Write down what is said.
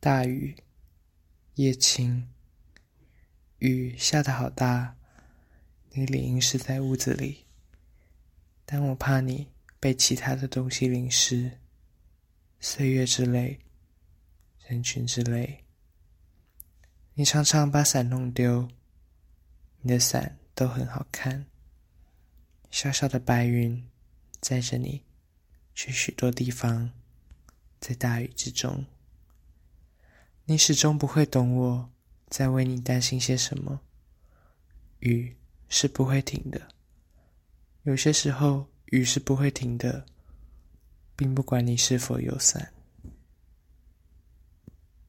大雨，夜晴，雨下得好大，你理应是在屋子里，但我怕你被其他的东西淋湿，岁月之泪，人群之泪。你常常把伞弄丢，你的伞都很好看，小小的白云载着你去许多地方，在大雨之中。你始终不会懂我在为你担心些什么。雨是不会停的，有些时候雨是不会停的，并不管你是否有伞。